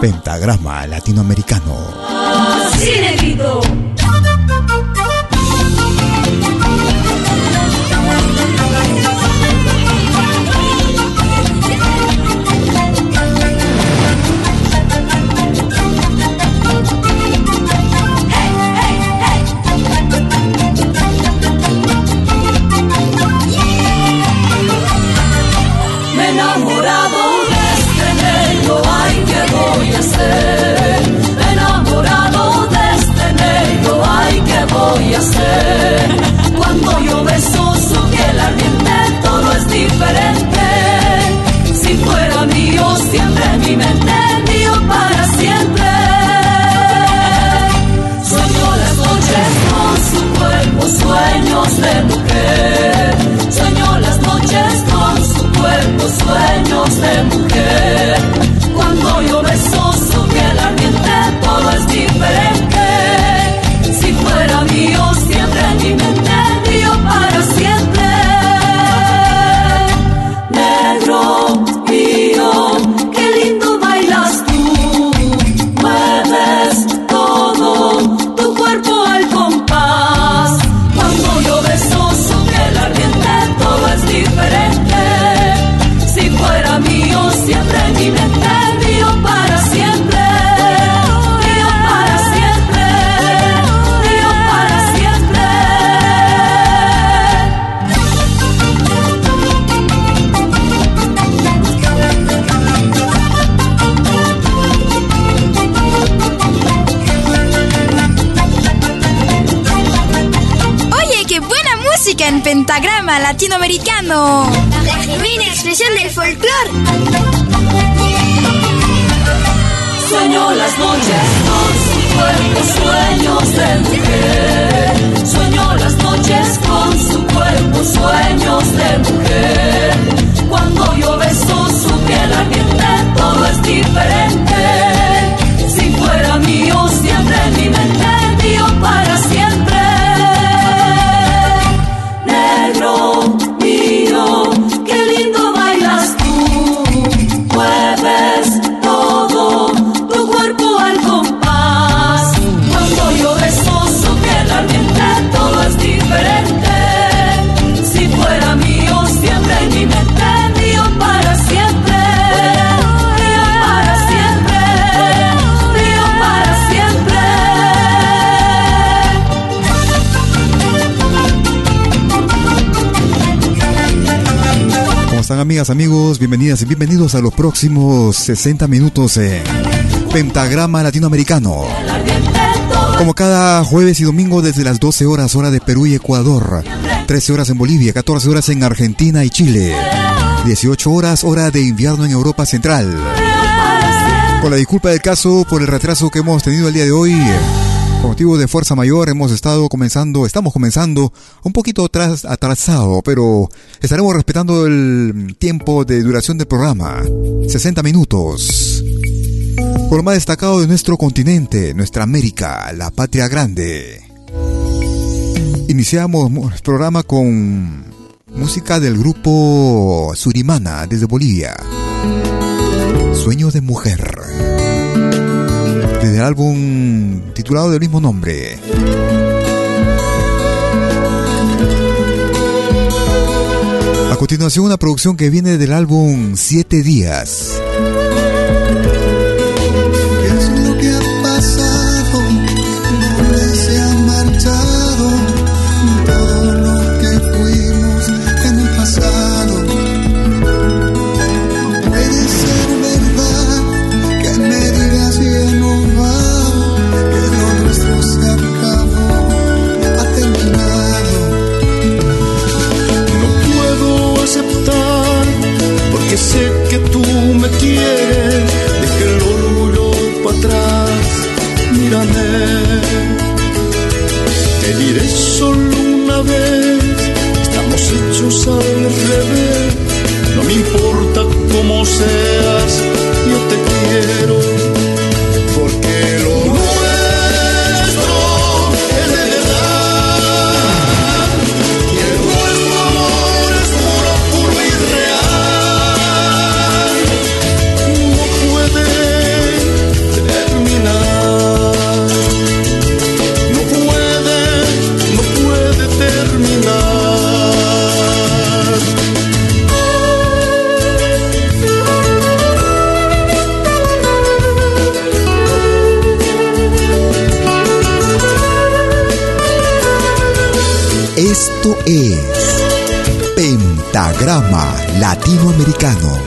Pentagrama Latinoamericano. Me amigas, amigos? Bienvenidas y bienvenidos a los próximos 60 minutos en Pentagrama Latinoamericano. Como cada jueves y domingo desde las 12 horas hora de Perú y Ecuador, 13 horas en Bolivia, 14 horas en Argentina y Chile, 18 horas hora de invierno en Europa Central. Con la disculpa del caso por el retraso que hemos tenido el día de hoy, Con motivo de fuerza mayor hemos estado comenzando, estamos comenzando un poquito atrasado, pero estaremos respetando el tiempo de duración del programa, 60 minutos. Por lo más destacado de nuestro continente, nuestra América, la patria grande. Iniciamos el programa con música del grupo Surimana desde Bolivia. Sueño de mujer. Desde el álbum titulado del mismo nombre. A continuación una producción que viene del álbum Siete Días. say. Latinoamericano,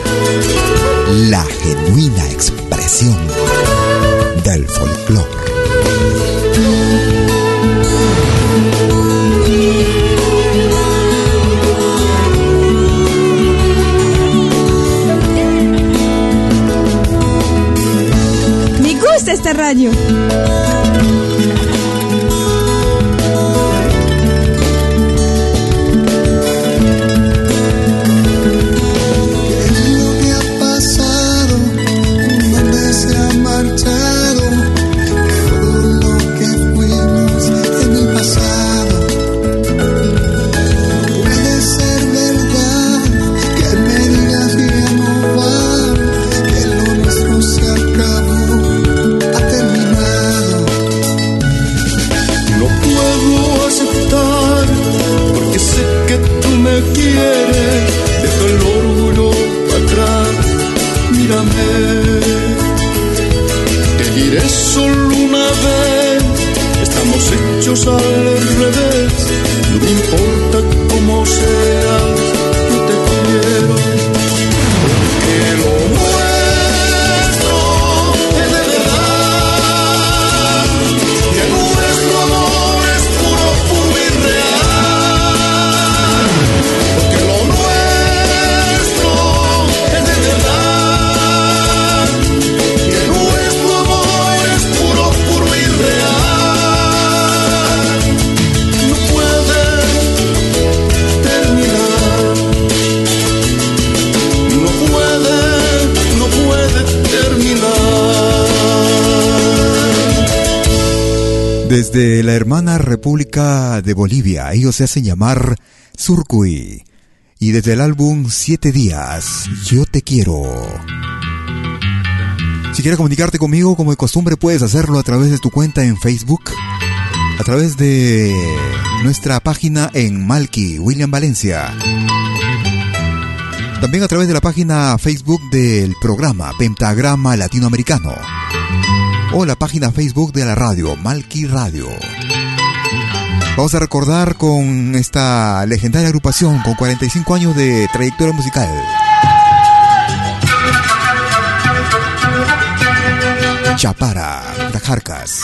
Desde la hermana República de Bolivia, ellos se hacen llamar Surcuy. Y desde el álbum Siete Días, Yo Te Quiero. Si quieres comunicarte conmigo, como de costumbre, puedes hacerlo a través de tu cuenta en Facebook, a través de nuestra página en Malki, William Valencia. También a través de la página Facebook del programa Pentagrama Latinoamericano o la página Facebook de la radio, Malki Radio. Vamos a recordar con esta legendaria agrupación con 45 años de trayectoria musical. Chapara, Tajarcas.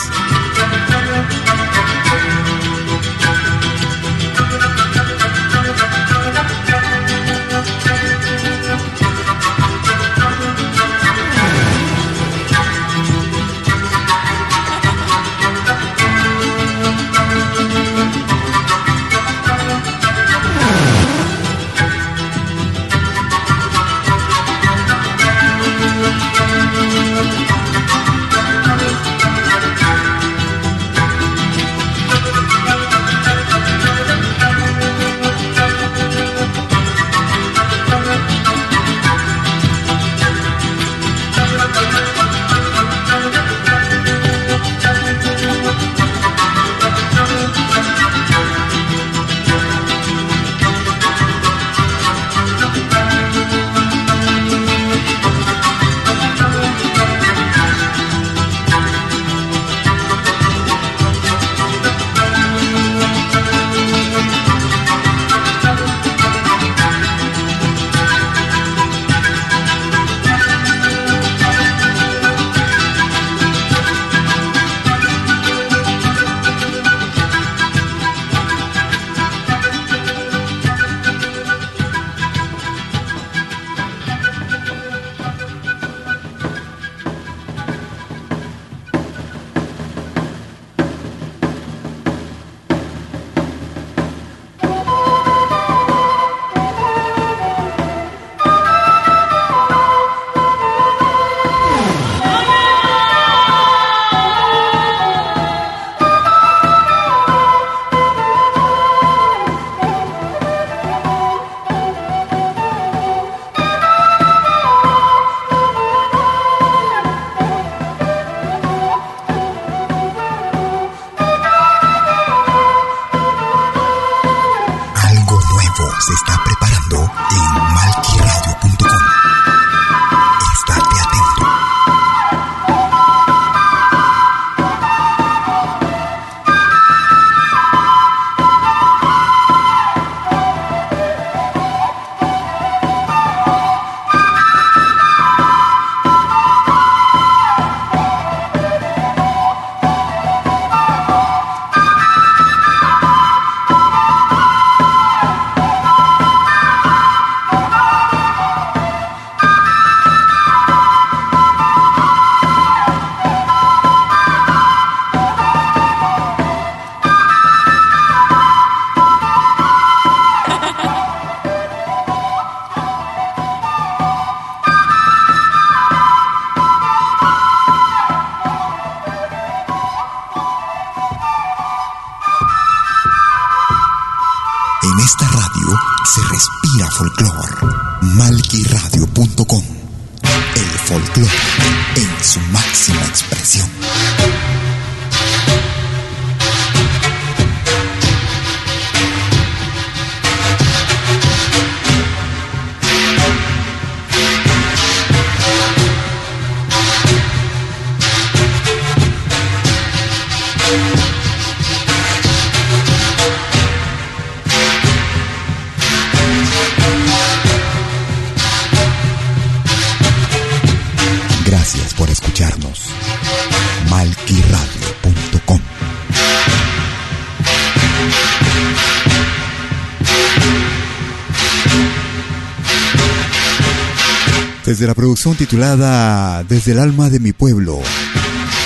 De la producción titulada Desde el alma de mi pueblo,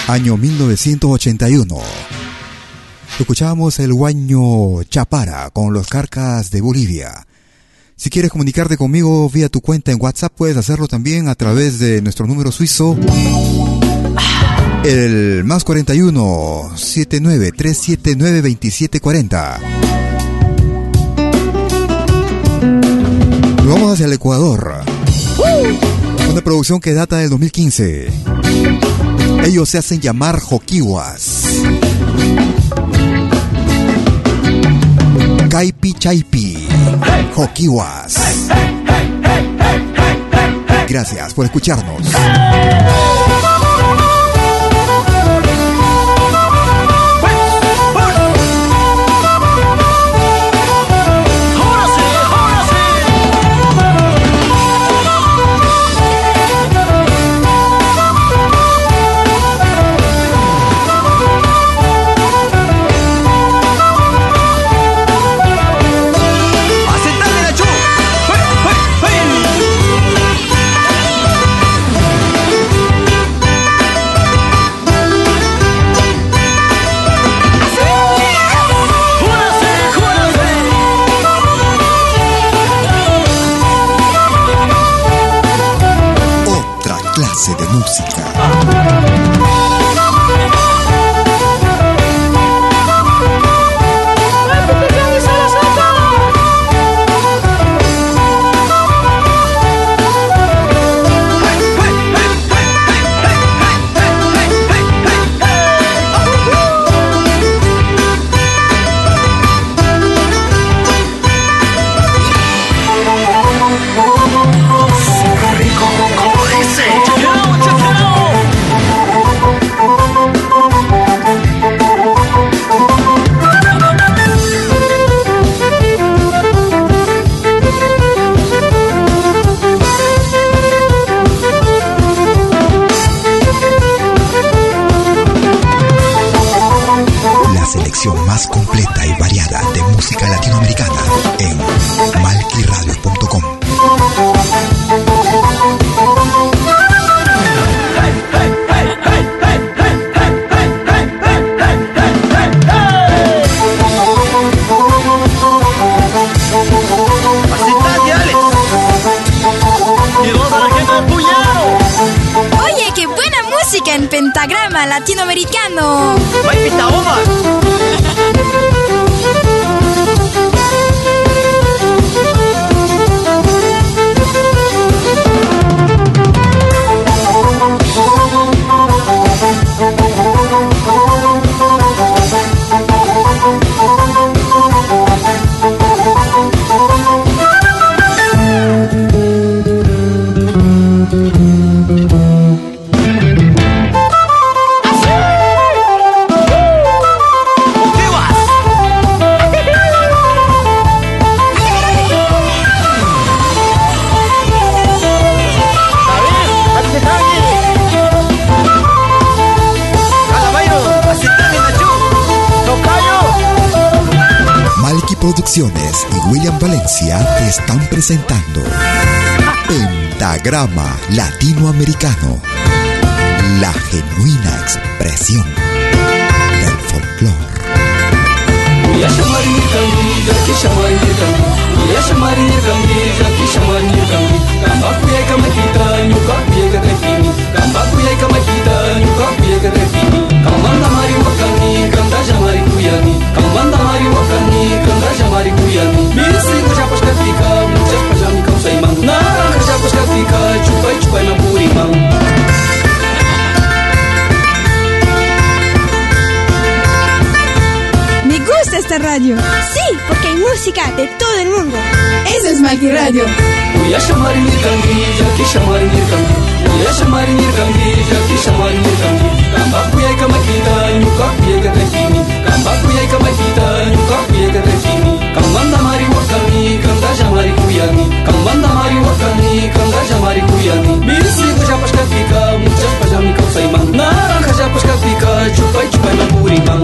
año 1981. Escuchamos el guaño Chapara con los carcas de Bolivia. Si quieres comunicarte conmigo vía tu cuenta en WhatsApp, puedes hacerlo también a través de nuestro número suizo. El más 41 79 379 2740. Nos vamos hacia el Ecuador. Una producción que data del 2015. Ellos se hacen llamar Joquiwas. Caipi Chaipi. Joquiwas. Gracias por escucharnos. Están presentando Pentagrama Latinoamericano, la genuina expresión del folclore. Música de todo el mundo. Esa es Malqui Radio. Uya shamari nirkangi, jaki shamari nirkangi Uya shamari nirkangi, jaki shamari nirkangi Kamba kuyai kama kita, nyuka kuye kata kini Kamba kuyai kama kita, nyuka kuye kata kini Kamanda mari wakani, kanda jamari kuyani Kamanda mari wakani, kanda jamari kuyani Misi ko japas katika, muchas pajami kau saimang Narang japas katika, chupai chupai mampurimang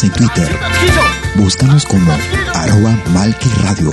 Síguenos en Twitter. Búscanos como arroba Malki Radio.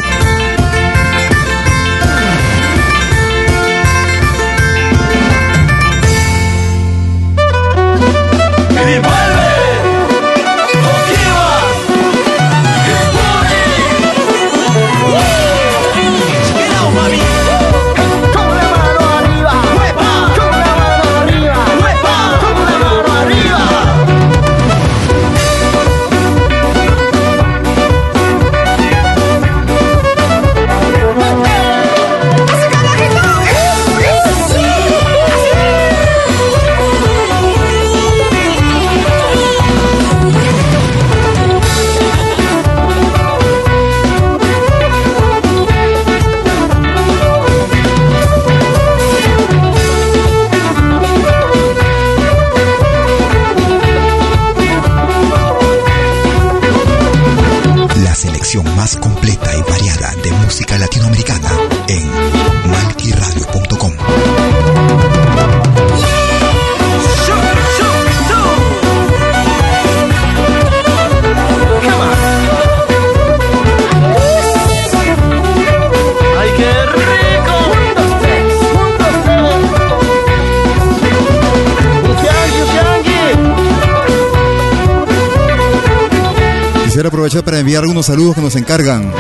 Aprovechar para enviar algunos saludos que nos encargan.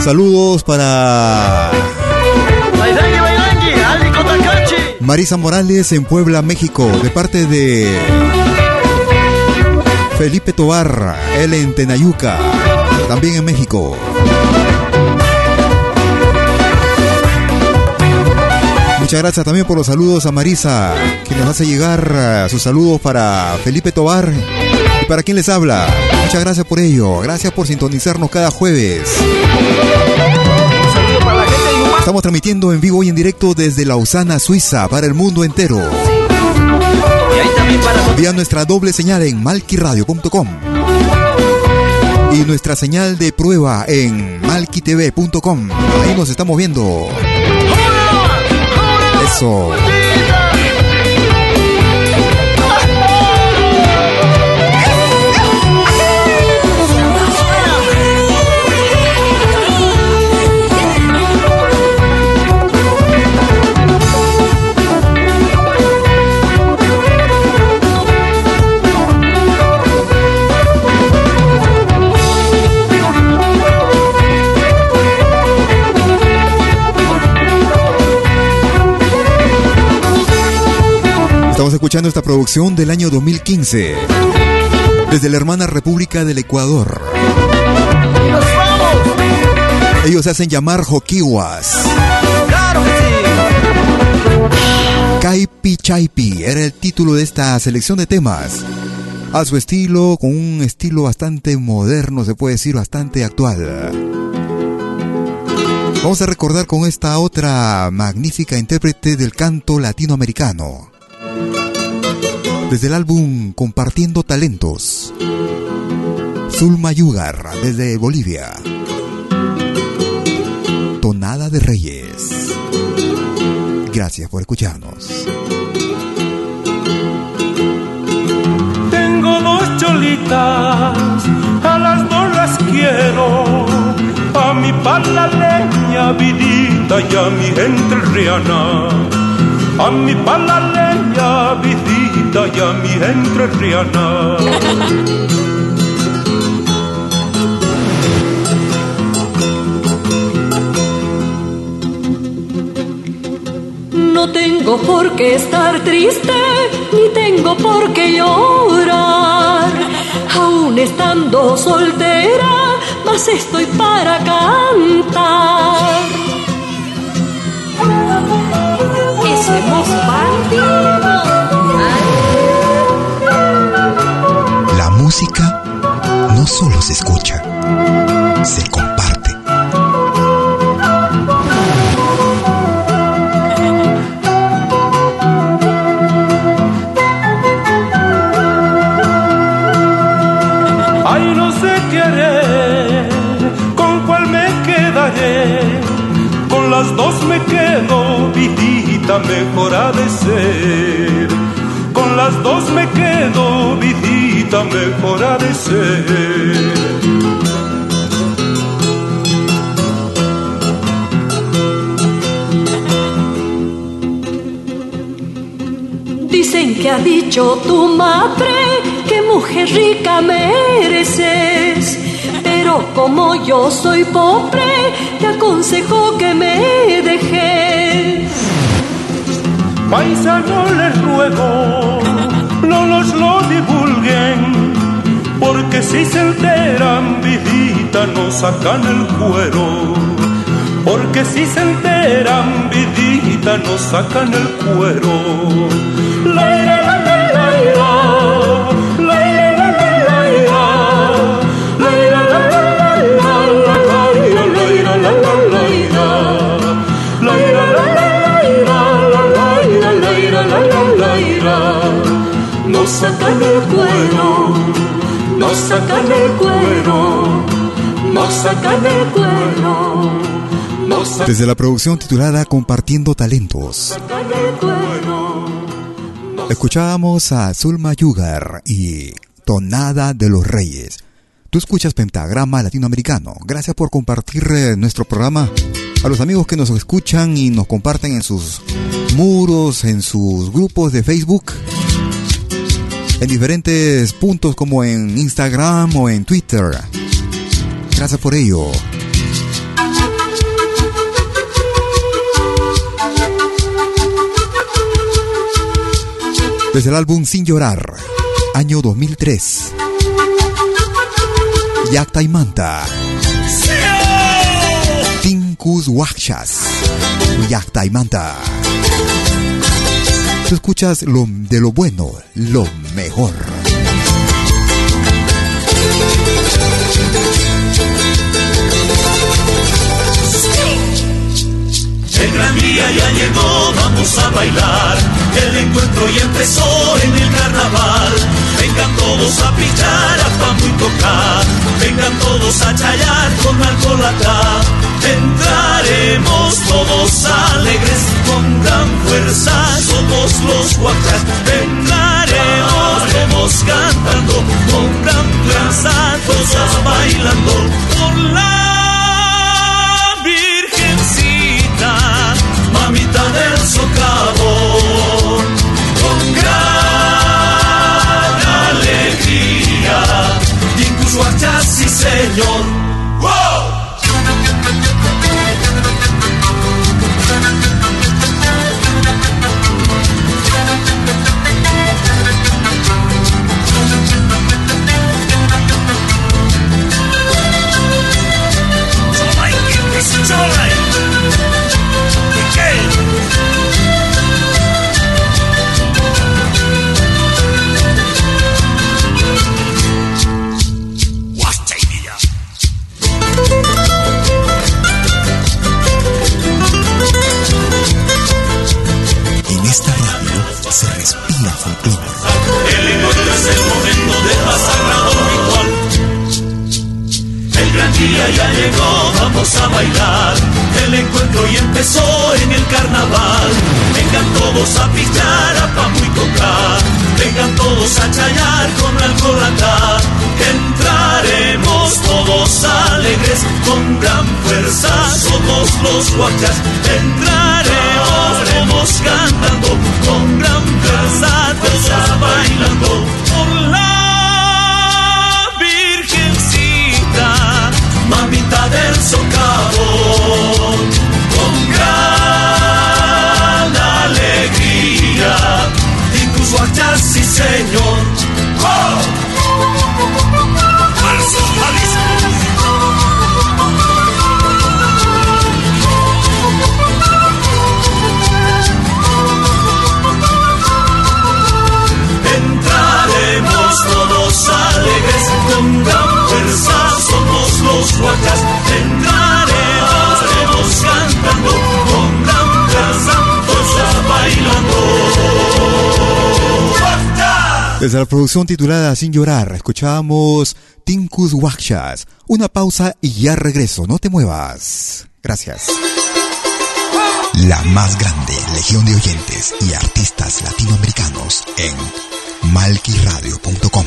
Saludos para. Marisa Morales en Puebla, México, de parte de Felipe Tobar, él en Tenayuca, también en México. Muchas gracias también por los saludos a Marisa, que nos hace llegar eh, sus saludos para Felipe Tobar y para quien les habla. Muchas gracias por ello. Gracias por sintonizarnos cada jueves. Estamos transmitiendo en vivo y en directo desde Lausana, Suiza, para el mundo entero. Vía nuestra doble señal en malquiradio.com y nuestra señal de prueba en malquitv.com. Ahí nos estamos viendo. Eso. Estamos escuchando esta producción del año 2015 desde la hermana República del Ecuador. Ellos se hacen llamar Joquiwas. Chaipi Chaipi era el título de esta selección de temas. A su estilo, con un estilo bastante moderno, se puede decir, bastante actual. Vamos a recordar con esta otra magnífica intérprete del canto latinoamericano. Desde el álbum Compartiendo Talentos. Zulma Yugar, desde Bolivia. Tonada de Reyes. Gracias por escucharnos. Tengo dos cholitas, a las dos las quiero. A mi palaleña vidita y a mi entrerriana. A mi palaleña vidita y a mi entrerriana. No tengo por qué estar triste, ni tengo por qué llorar. Aún estando soltera, mas estoy para cantar. Es hermoso solo se escucha, se comparte. las dos me quedo, vidita, mejor ha de. Con las dos me quedo, vidita, ser. Dicen que ha dicho tu madre que mujer rica mereces pero como yo soy pobre, te aconsejo que me dejes. Paisano les ruego, lo divulguen, porque si se enteran, vidita, nos sacan el cuero. Porque si se enteran, vidita, nos sacan el cuero. La, la, la, nos sacan el cuero, nos sacan el cuero, nos sacan el cuero. Desde la producción titulada Compartiendo Talentos, escuchábamos a Zulma Yugar y Tonada de los Reyes. Tú escuchas Pentagrama Latinoamericano. Gracias por compartir eh, nuestro programa a los amigos que nos escuchan y nos comparten en sus muros, en sus grupos de Facebook en diferentes puntos como en Instagram o en Twitter. Gracias por ello. Desde el álbum Sin Llorar, año 2003. Yacta y Manta. Tinkus Wakshas. Yacta y Manta. Tú escuchas lo de lo bueno, lo mejor. El gran día ya llegó, vamos a bailar. El encuentro ya empezó en el carnaval. Vengan todos a pichar, a pan y tocar. Vengan todos a chayar con alcohol acá. Entraremos todos alegres con gran fuerza. Somos los guachas. Entraremos todos cantando con gran fuerza. Todos bailando por la mamita del socavón, con gran alegría, incluso allá sí señor. Todos a chayar con alcoholata. Entraremos todos alegres, con gran fuerza somos los guachas. Entraremos cantando, con gran fuerza todos bailando. Entraremos cantando con bailando. Desde la producción titulada Sin llorar, escuchábamos Tinkus Wakshas. Una pausa y ya regreso, no te muevas. Gracias. La más grande legión de oyentes y artistas latinoamericanos en malquiradio.com.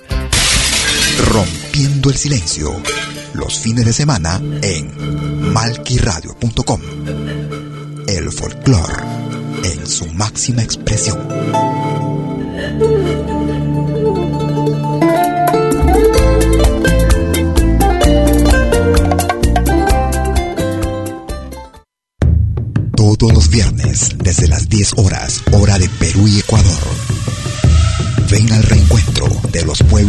Rompiendo el silencio. Los fines de semana en malquiradio.com. El folclore en su máxima expresión. Todos los viernes, desde las 10 horas,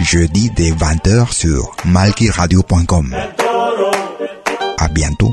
jeudi dès 20h sur malkiradio.com. À bientôt.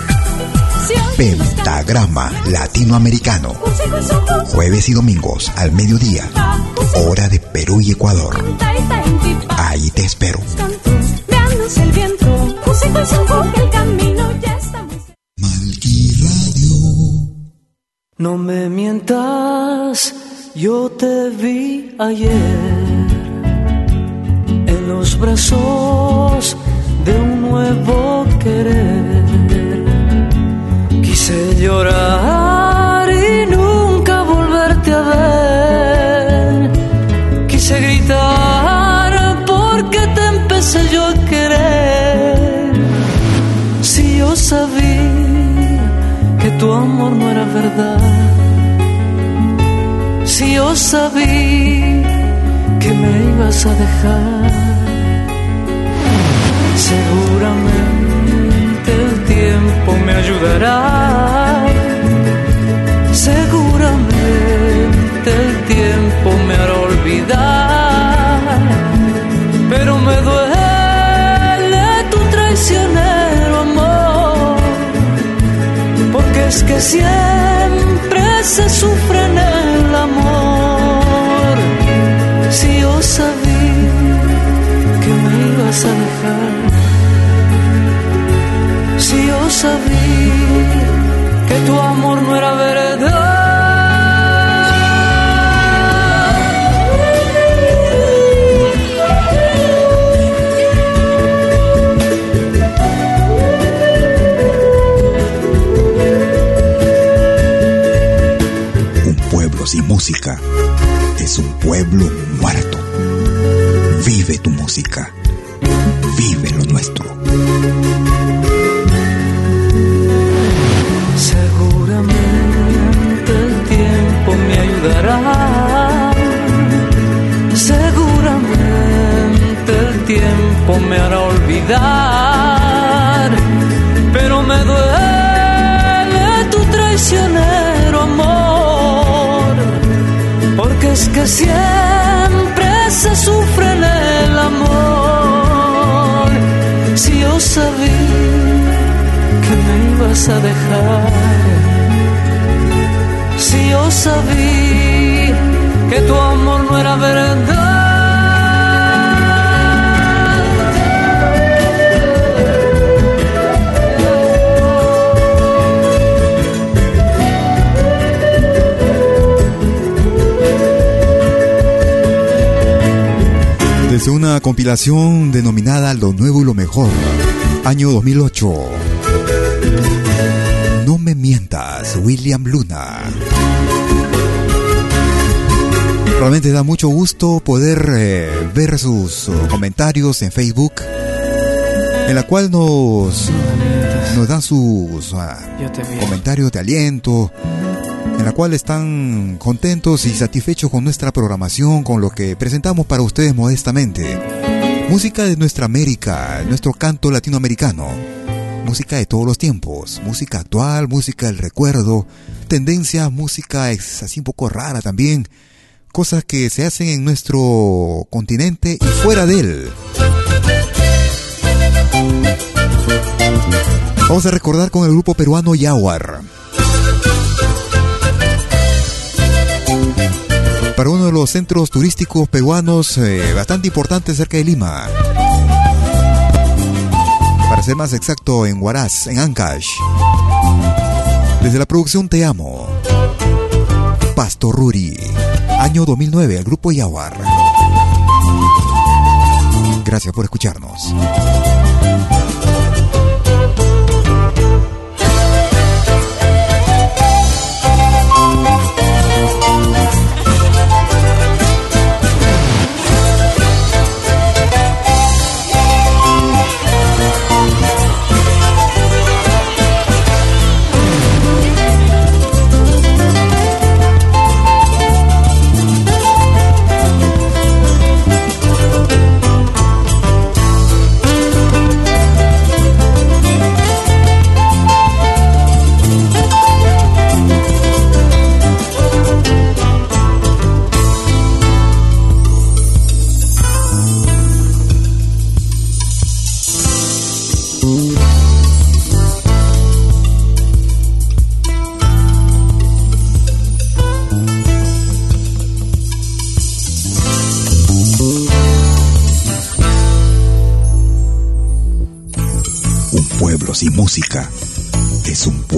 Pentagrama Latinoamericano. Jueves y domingos al mediodía. Hora de Perú y Ecuador. Ahí te espero. No me mientas, yo te vi ayer en los brazos de un nuevo querer. Quise llorar y nunca volverte a ver. Quise gritar porque te empecé yo a querer. Si yo sabía que tu amor no era verdad. Si yo sabía que me ibas a dejar. Seguramente tiempo me ayudará. Seguramente el tiempo me hará olvidar. Pero me duele tu traicionero amor. Porque es que siempre se sufre en el amor. Si yo sabía que me ibas a dejar sabía que tu amor no era verdad. Sin música es un pueblo muerto. Vive tu música. Vive lo nuestro. Me hará olvidar. Pero me duele tu traicionero amor. Porque es que siempre se sufre en el amor. Si yo sabía que me ibas a dejar. Si yo sabía que tu amor no era verdad. Desde una compilación denominada Lo Nuevo y Lo Mejor, año 2008. No me mientas, William Luna. Realmente da mucho gusto poder eh, ver sus uh, comentarios en Facebook, en la cual nos, nos dan sus uh, comentarios de aliento, en la cual están contentos y satisfechos con nuestra programación, con lo que presentamos para ustedes modestamente. Música de nuestra América, nuestro canto latinoamericano. Música de todos los tiempos, música actual, música del recuerdo, tendencia, música así un poco rara también, cosas que se hacen en nuestro continente y fuera de él. Vamos a recordar con el grupo peruano Yaguar. Para uno de los centros turísticos peruanos eh, bastante importantes cerca de Lima. Para ser más exacto, en Huaraz, en Ancash. Desde la producción Te Amo. Pastor Ruri. Año 2009, el grupo Yaguar. Gracias por escucharnos.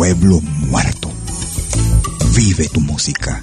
Pueblo muerto. Vive tu música.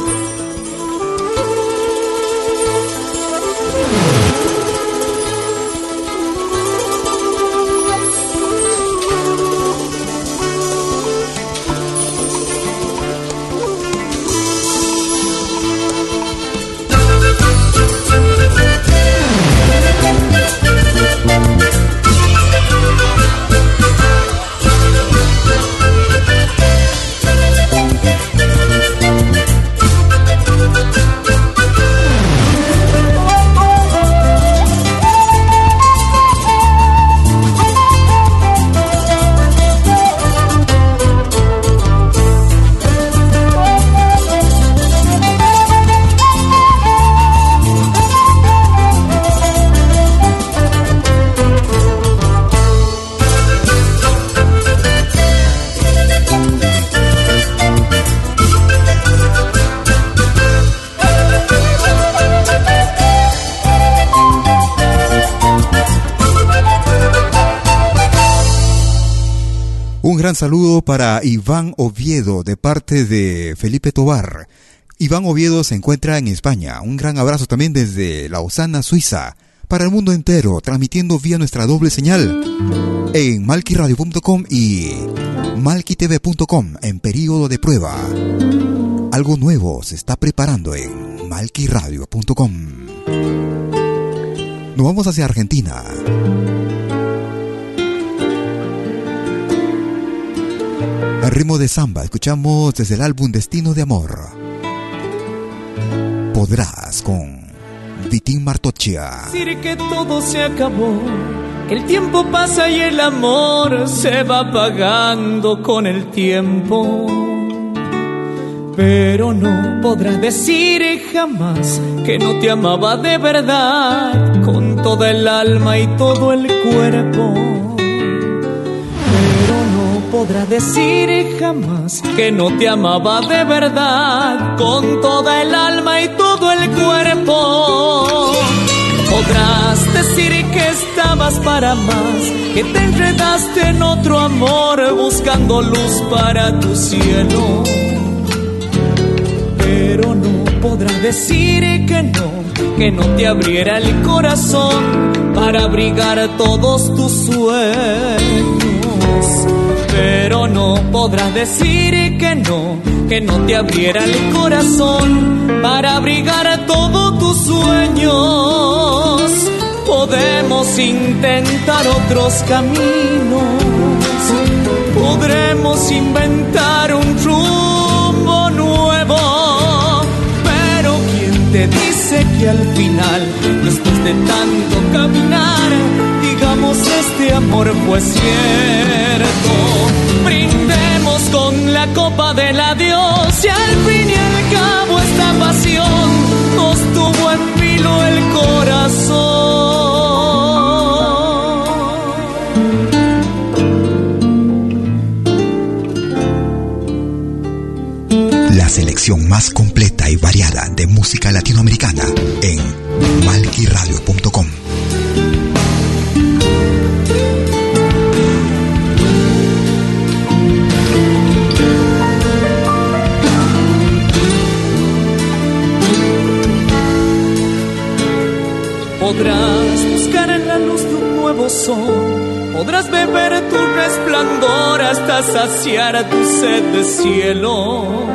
Saludo para Iván Oviedo de parte de Felipe Tobar. Iván Oviedo se encuentra en España. Un gran abrazo también desde Lausana, Suiza, para el mundo entero, transmitiendo vía nuestra doble señal en malquiradio.com y malquitv.com en periodo de prueba. Algo nuevo se está preparando en malquiradio.com. Nos vamos hacia Argentina. Al ritmo de samba, escuchamos desde el álbum Destino de Amor. Podrás con Vitín Martochia. Decir que todo se acabó, que el tiempo pasa y el amor se va apagando con el tiempo. Pero no podrás decir jamás que no te amaba de verdad, con toda el alma y todo el cuerpo podrá decir jamás que no te amaba de verdad con toda el alma y todo el cuerpo. Podrás decir que estabas para más, que te enredaste en otro amor buscando luz para tu cielo. Pero no podrás decir que no, que no te abriera el corazón para abrigar todos tus sueños pero no podrás decir que no, que no te abriera el corazón para abrigar todos tus sueños. Podemos intentar otros caminos, podremos inventar un rumbo nuevo, pero ¿quién te dice que al final, después de tanto caminar, este amor fue cierto. Brindemos con la copa del adiós y al fin y al cabo esta pasión nos tuvo en vilo el corazón. La selección más completa y variada de música latinoamericana en malquiradio.com. podrás beber tu resplandor hasta saciar tu sed de cielo.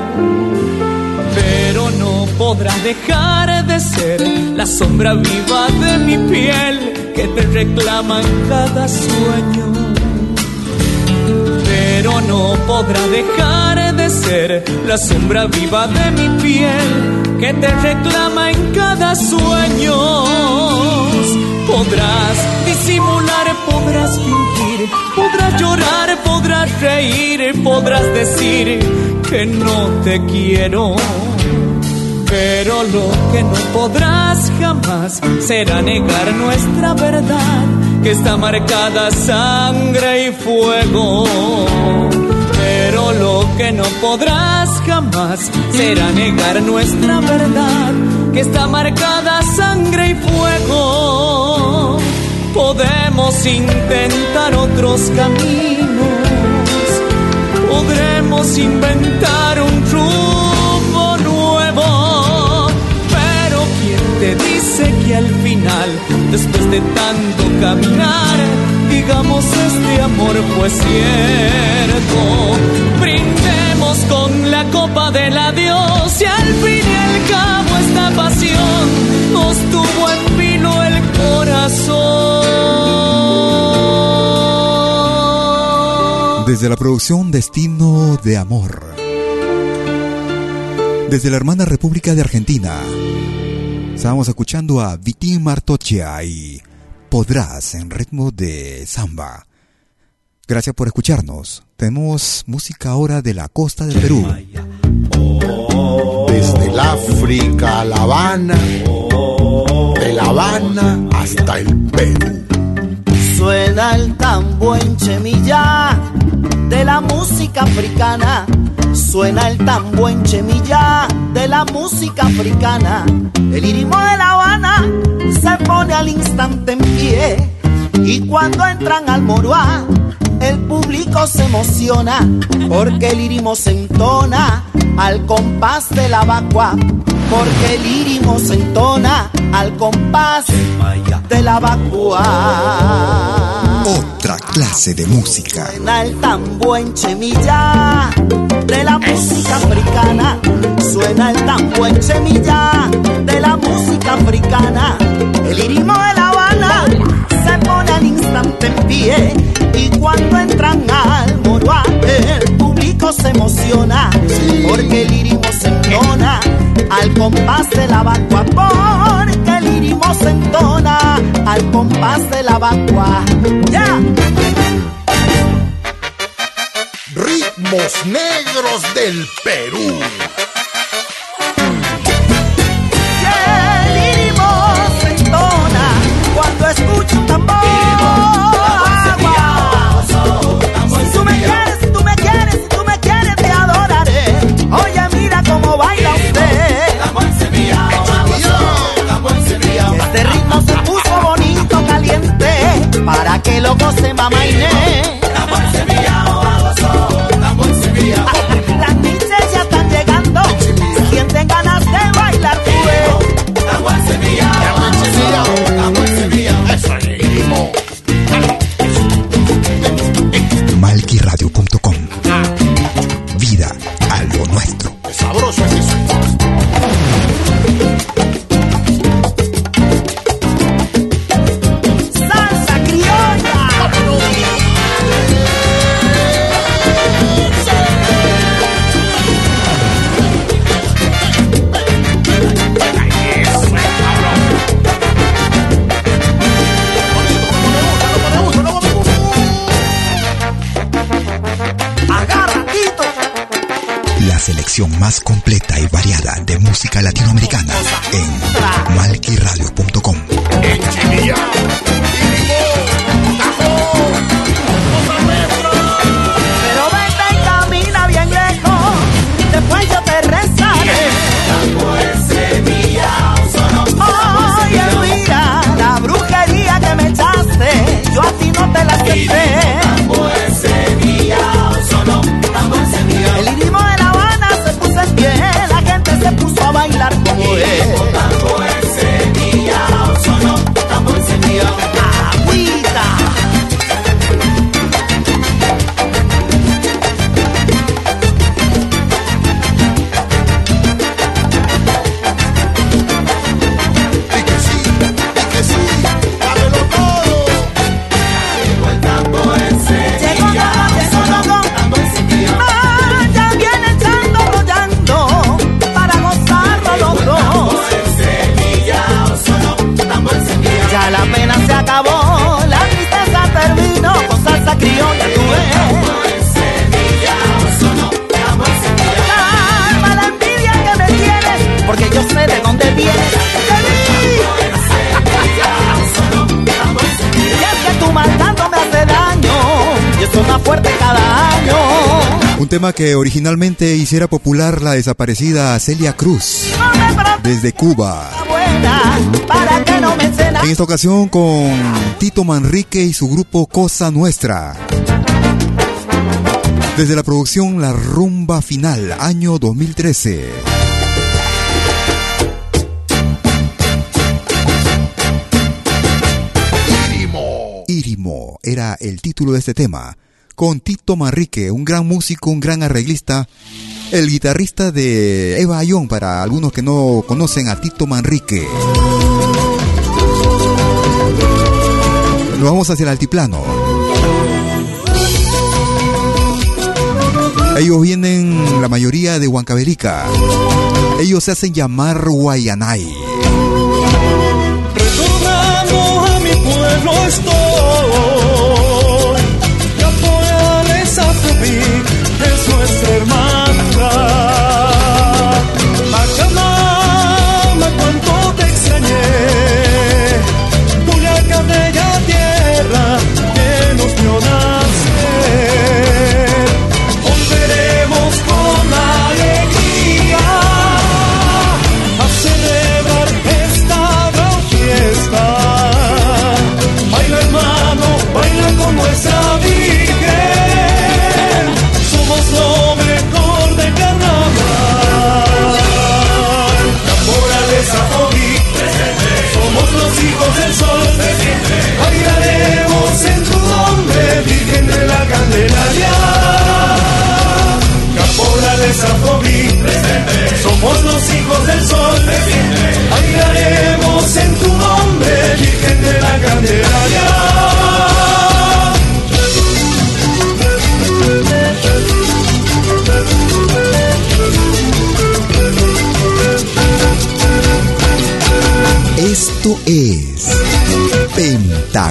Pero no podrás dejar de ser la sombra viva de mi piel que te reclama en cada sueño. Pero no podrás dejar de de ser la sombra viva de mi piel que te reclama en cada sueño. Podrás disimular, podrás fingir, podrás llorar, podrás reír, podrás decir que no te quiero. Pero lo que no podrás jamás será negar nuestra verdad, que está marcada sangre y fuego. Pero lo que no podrás jamás será negar nuestra verdad, que está marcada sangre y fuego. Podemos intentar otros caminos, podremos inventar un rumbo nuevo, pero ¿quién te dice que al final, después de tanto caminar, digamos este amor fue cierto. Brindemos con la copa del adiós y al fin y al cabo esta pasión nos tuvo en vino el corazón. Desde la producción Destino de Amor. Desde la hermana República de Argentina. Estábamos escuchando a Vitín Martochia y Podrás en ritmo de samba. Gracias por escucharnos. Tenemos música ahora de la costa del Perú. Desde el África a La Habana, de La Habana hasta el Perú. Suena el tambo en Chemilla de la música africana. Suena el tambo en Chemilla de la música africana. El irimo de La Habana se pone al instante en pie. Y cuando entran al Moroá, el público se emociona porque el irimo se entona al compás de la vacua. Porque el irimo se entona al compás de la vacua. Otra clase de música. Suena el tambo en Chemilla de la música africana. Suena el tambo en Chemilla de la música africana. El irimo de La Habana se pone al instante en pie. Y cuando entran al Moroá, el público se emociona. Porque el irimo se entona al compás de la vacua. Porque el irimo se entona al compás de la vacua. ¡Ya! Ritmos negros del Perú. Un tema que originalmente hiciera popular la desaparecida Celia Cruz desde Cuba. En esta ocasión con Tito Manrique y su grupo Cosa Nuestra. Desde la producción La Rumba Final, año 2013. Irimo. Irimo era el título de este tema con Tito Manrique, un gran músico, un gran arreglista, el guitarrista de Eva Ayón, para algunos que no conocen a Tito Manrique. Nos vamos hacia el altiplano. Ellos vienen, la mayoría de Huancavelica. Ellos se hacen llamar Guayanay. Retornando a mi pueblo estoy es nuestra hermana.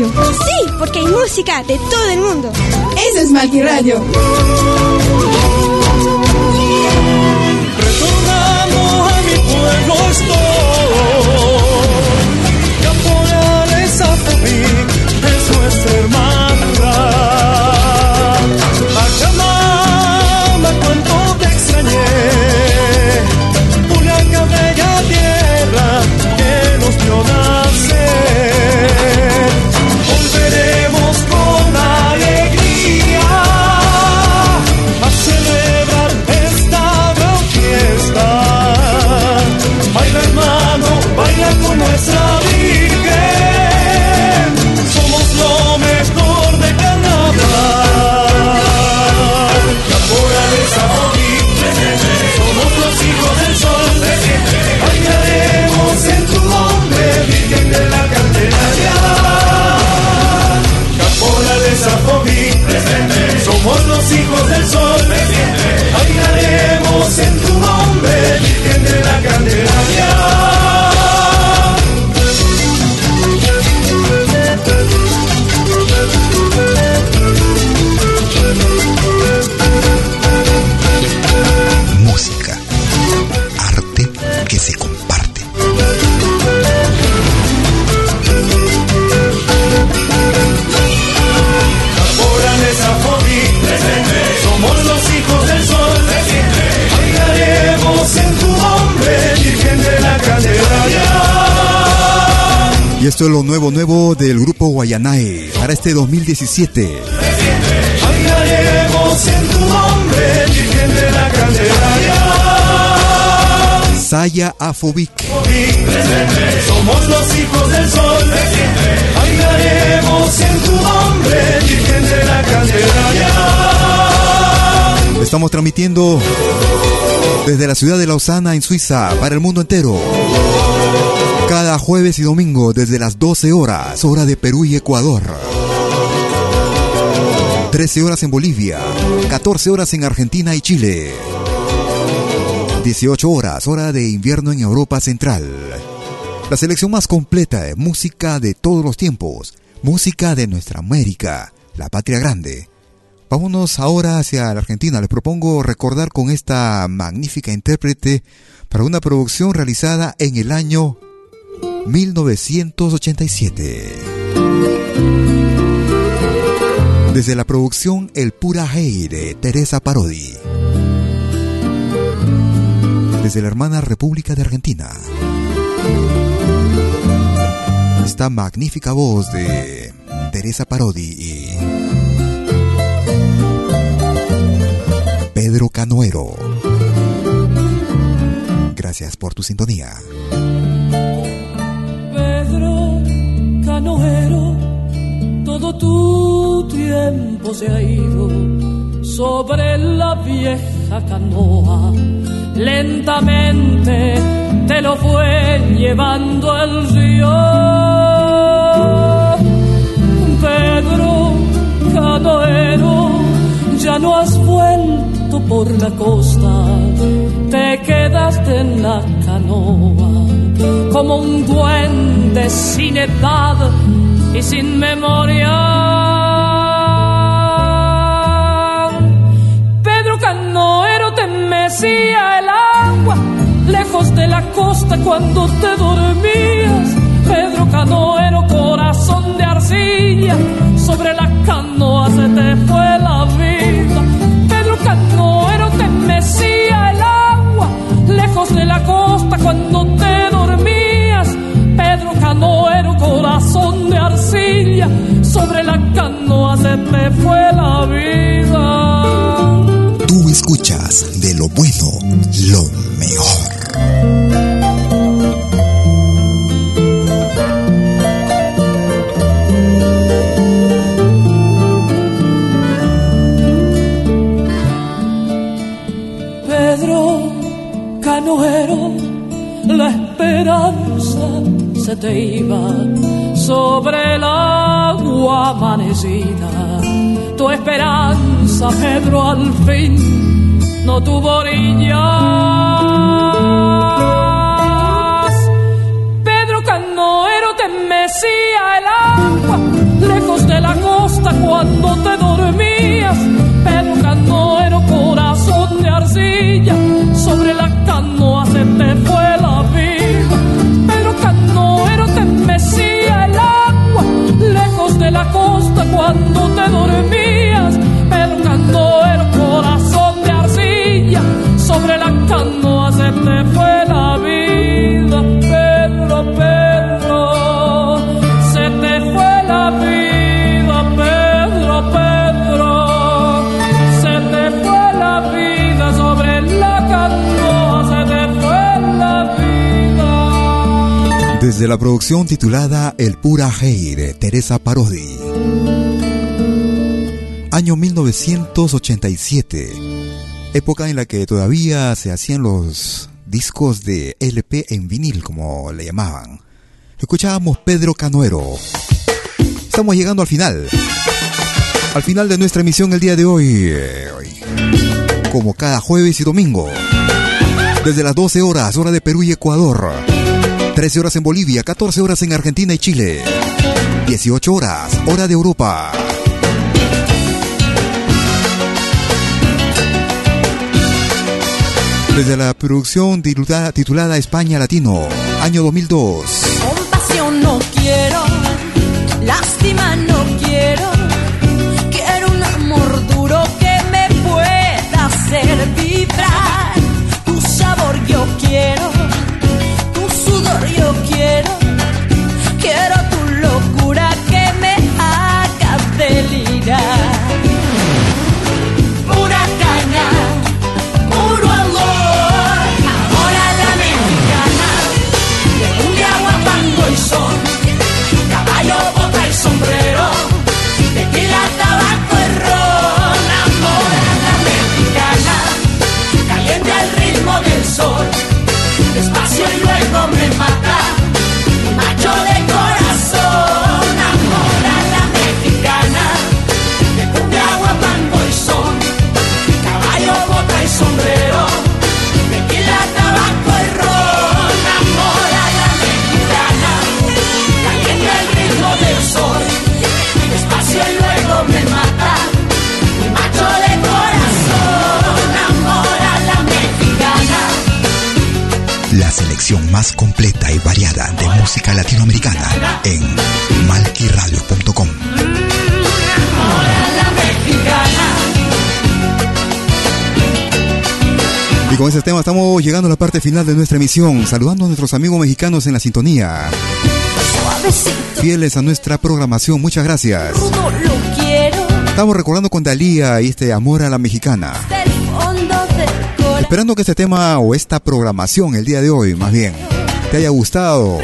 Sí, porque hay música de todo el mundo. Eso es Malqui hijos del sol. Esto es lo nuevo, nuevo del grupo Guayanae para este 2017. en tu nombre, Virgen de la Candelaria. Saya Afobic. Somos los hijos del sol. Bailaremos en tu nombre, Virgen de la Candelaria. Estamos transmitiendo desde la ciudad de Lausana, en Suiza, para el mundo entero cada jueves y domingo desde las 12 horas, hora de Perú y Ecuador. 13 horas en Bolivia, 14 horas en Argentina y Chile. 18 horas, hora de invierno en Europa Central. La selección más completa de música de todos los tiempos, música de nuestra América, la patria grande. Vámonos ahora hacia la Argentina. Les propongo recordar con esta magnífica intérprete para una producción realizada en el año 1987. Desde la producción El Pura Hey de Teresa Parodi. Desde la hermana República de Argentina. Esta magnífica voz de Teresa Parodi y Pedro Canoero. Gracias por tu sintonía. Pedro Canoero, todo tu tiempo se ha ido sobre la vieja canoa. Lentamente te lo fue llevando el río. Pedro Canoero, ya no has vuelto por la costa, te quedaste en la canoa como un duende sin edad y sin memoria. Pedro Canoero te mecía el agua lejos de la costa cuando te dormías. Pedro Canoero, corazón de arcilla, sobre la canoa se te fue sobre la canoa se te fue la vida. Tú escuchas de lo bueno, lo mejor. Pedro Canoero, la esperanza se te iba sobre agua amanecida. Tu esperanza, Pedro, al fin no tuvo orillas. La producción titulada El Pura Hey de Teresa Parodi. Año 1987. Época en la que todavía se hacían los discos de LP en vinil, como le llamaban. Escuchábamos Pedro Canoero. Estamos llegando al final. Al final de nuestra emisión el día de hoy. hoy. Como cada jueves y domingo. Desde las 12 horas, hora de Perú y Ecuador. 13 horas en Bolivia, 14 horas en Argentina y Chile. 18 horas, hora de Europa. Desde la producción titulada, España Latino, año 2002. Con ese tema estamos llegando a la parte final de nuestra emisión, saludando a nuestros amigos mexicanos en la sintonía. Fieles a nuestra programación, muchas gracias. Estamos recordando con Dalía y este amor a la mexicana. Esperando que este tema o esta programación el día de hoy, más bien, te haya gustado.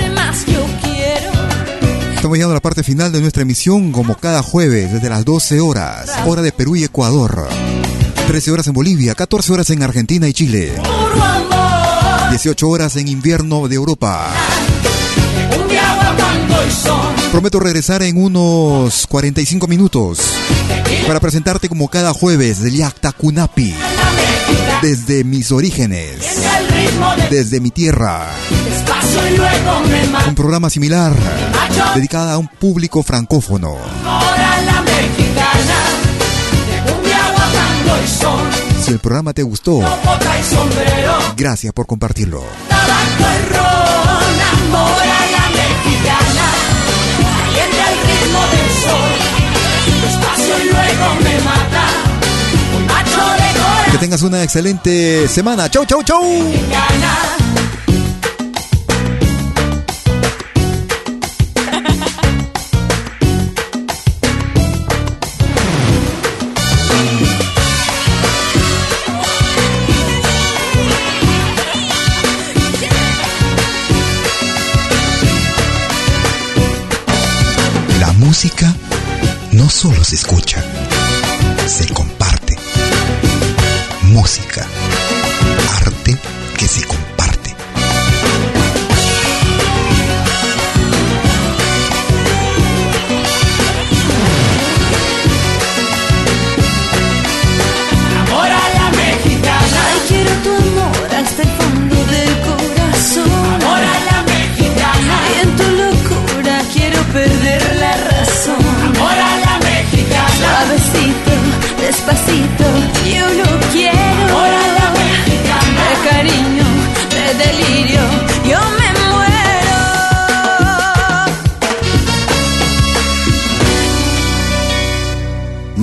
Estamos llegando a la parte final de nuestra emisión como cada jueves desde las 12 horas, hora de Perú y Ecuador. 13 horas en Bolivia, 14 horas en Argentina y Chile. 18 horas en invierno de Europa. Prometo regresar en unos 45 minutos para presentarte como cada jueves del Yacta Kunapi. Desde mis orígenes, desde mi tierra. Un programa similar dedicado a un público francófono. Si el programa te gustó, gracias por compartirlo. Que tengas una excelente semana. Chau, chau, chau. Música no solo se escucha, se comparte. Música,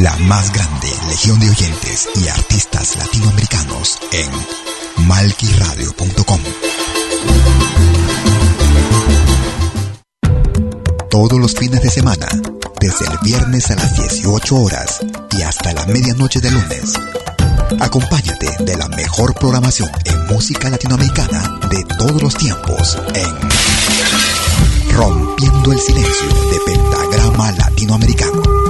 La más grande legión de oyentes y artistas latinoamericanos en malquiradio.com. todos los fines de semana, desde el viernes a las 18 horas y hasta la medianoche de lunes. Acompáñate de la mejor programación en música latinoamericana de todos los tiempos en Rompiendo el Silencio de Pentagrama Latinoamericano.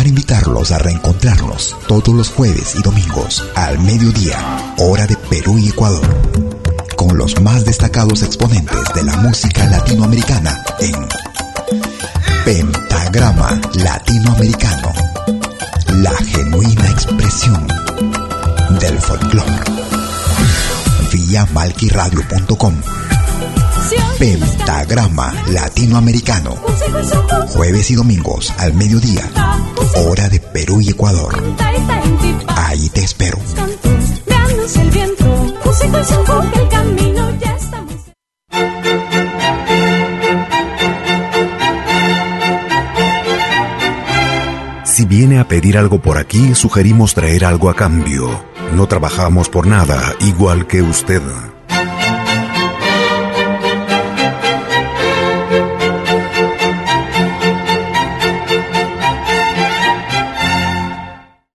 para invitarlos a reencontrarnos todos los jueves y domingos al mediodía, hora de Perú y Ecuador, con los más destacados exponentes de la música latinoamericana en Pentagrama Latinoamericano, la genuina expresión del folclore vía malquiradio.com. Pentagrama Latinoamericano. Jueves y domingos al mediodía. Hora de Perú y Ecuador. Ahí te espero. Si viene a pedir algo por aquí, sugerimos traer algo a cambio. No trabajamos por nada, igual que usted.